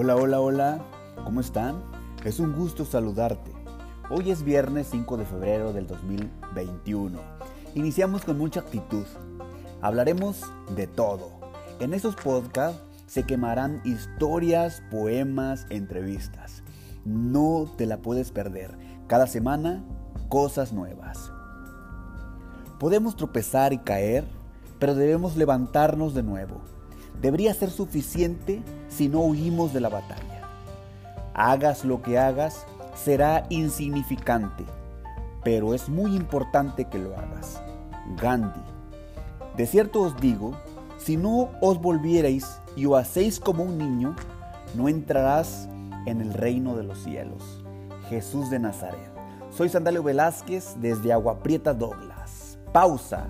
Hola, hola, hola, ¿cómo están? Es un gusto saludarte. Hoy es viernes 5 de febrero del 2021. Iniciamos con mucha actitud. Hablaremos de todo. En esos podcasts se quemarán historias, poemas, entrevistas. No te la puedes perder. Cada semana, cosas nuevas. Podemos tropezar y caer, pero debemos levantarnos de nuevo. Debería ser suficiente si no huimos de la batalla. Hagas lo que hagas, será insignificante, pero es muy importante que lo hagas. Gandhi. De cierto os digo, si no os volvierais y os hacéis como un niño, no entrarás en el reino de los cielos. Jesús de Nazaret. Soy Sandalio Velázquez desde Agua Prieta Douglas. Pausa.